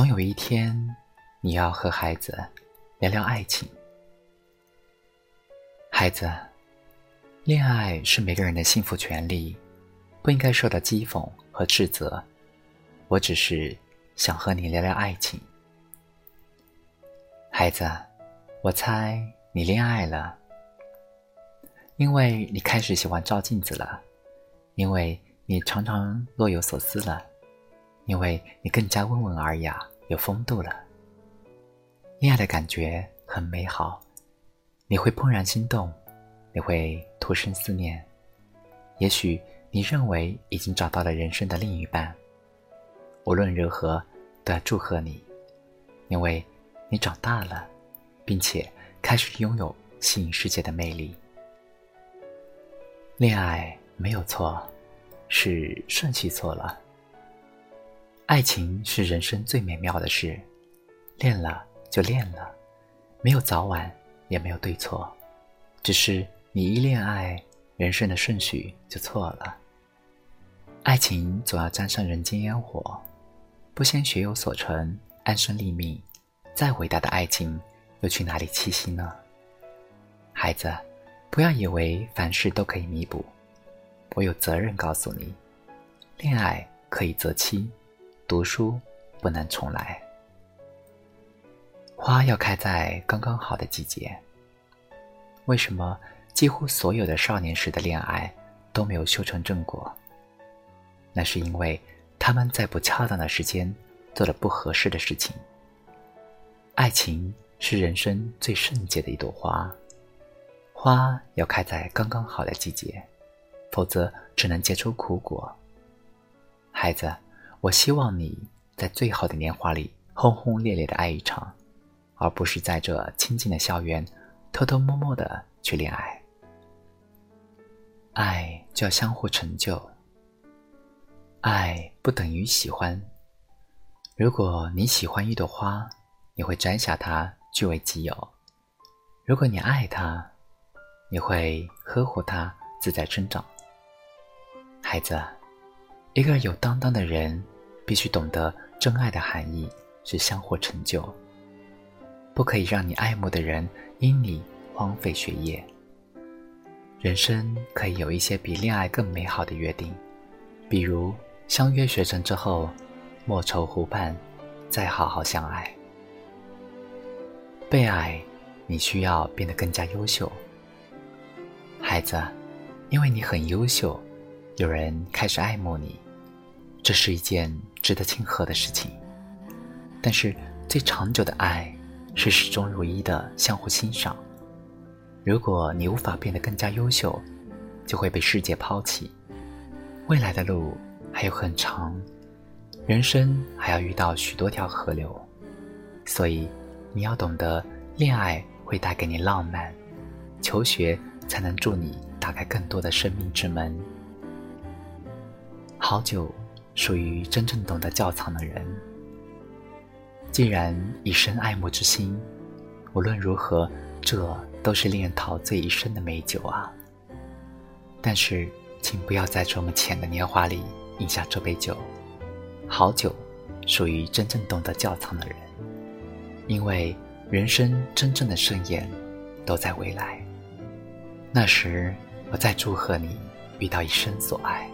总有一天，你要和孩子聊聊爱情。孩子，恋爱是每个人的幸福权利，不应该受到讥讽和斥责。我只是想和你聊聊爱情。孩子，我猜你恋爱了，因为你开始喜欢照镜子了，因为你常常若有所思了。因为你更加温文尔雅、有风度了，恋爱的感觉很美好，你会怦然心动，你会徒生思念。也许你认为已经找到了人生的另一半，无论如何都要祝贺你，因为你长大了，并且开始拥有吸引世界的魅力。恋爱没有错，是顺序错了。爱情是人生最美妙的事，恋了就恋了，没有早晚，也没有对错，只是你一恋爱，人生的顺序就错了。爱情总要沾上人间烟火，不先学有所成，安身立命，再伟大的爱情又去哪里栖息呢？孩子，不要以为凡事都可以弥补，我有责任告诉你，恋爱可以择期。读书不能重来，花要开在刚刚好的季节。为什么几乎所有的少年时的恋爱都没有修成正果？那是因为他们在不恰当的时间做了不合适的事情。爱情是人生最圣洁的一朵花，花要开在刚刚好的季节，否则只能结出苦果。孩子。我希望你在最好的年华里轰轰烈烈的爱一场，而不是在这清静的校园偷偷摸摸的去恋爱。爱就要相互成就，爱不等于喜欢。如果你喜欢一朵花，你会摘下它据为己有；如果你爱它，你会呵护它自在生长。孩子。一个有担当的人，必须懂得真爱的含义是相互成就。不可以让你爱慕的人因你荒废学业。人生可以有一些比恋爱更美好的约定，比如相约学成之后，莫愁湖畔，再好好相爱。被爱，你需要变得更加优秀。孩子，因为你很优秀。有人开始爱慕你，这是一件值得庆贺的事情。但是最长久的爱是始终如一的相互欣赏。如果你无法变得更加优秀，就会被世界抛弃。未来的路还有很长，人生还要遇到许多条河流，所以你要懂得，恋爱会带给你浪漫，求学才能助你打开更多的生命之门。好酒属于真正懂得窖藏的人。既然一生爱慕之心，无论如何，这都是令人陶醉一生的美酒啊。但是，请不要在这么浅的年华里饮下这杯酒。好酒属于真正懂得窖藏的人，因为人生真正的盛宴都在未来。那时，我再祝贺你遇到一生所爱。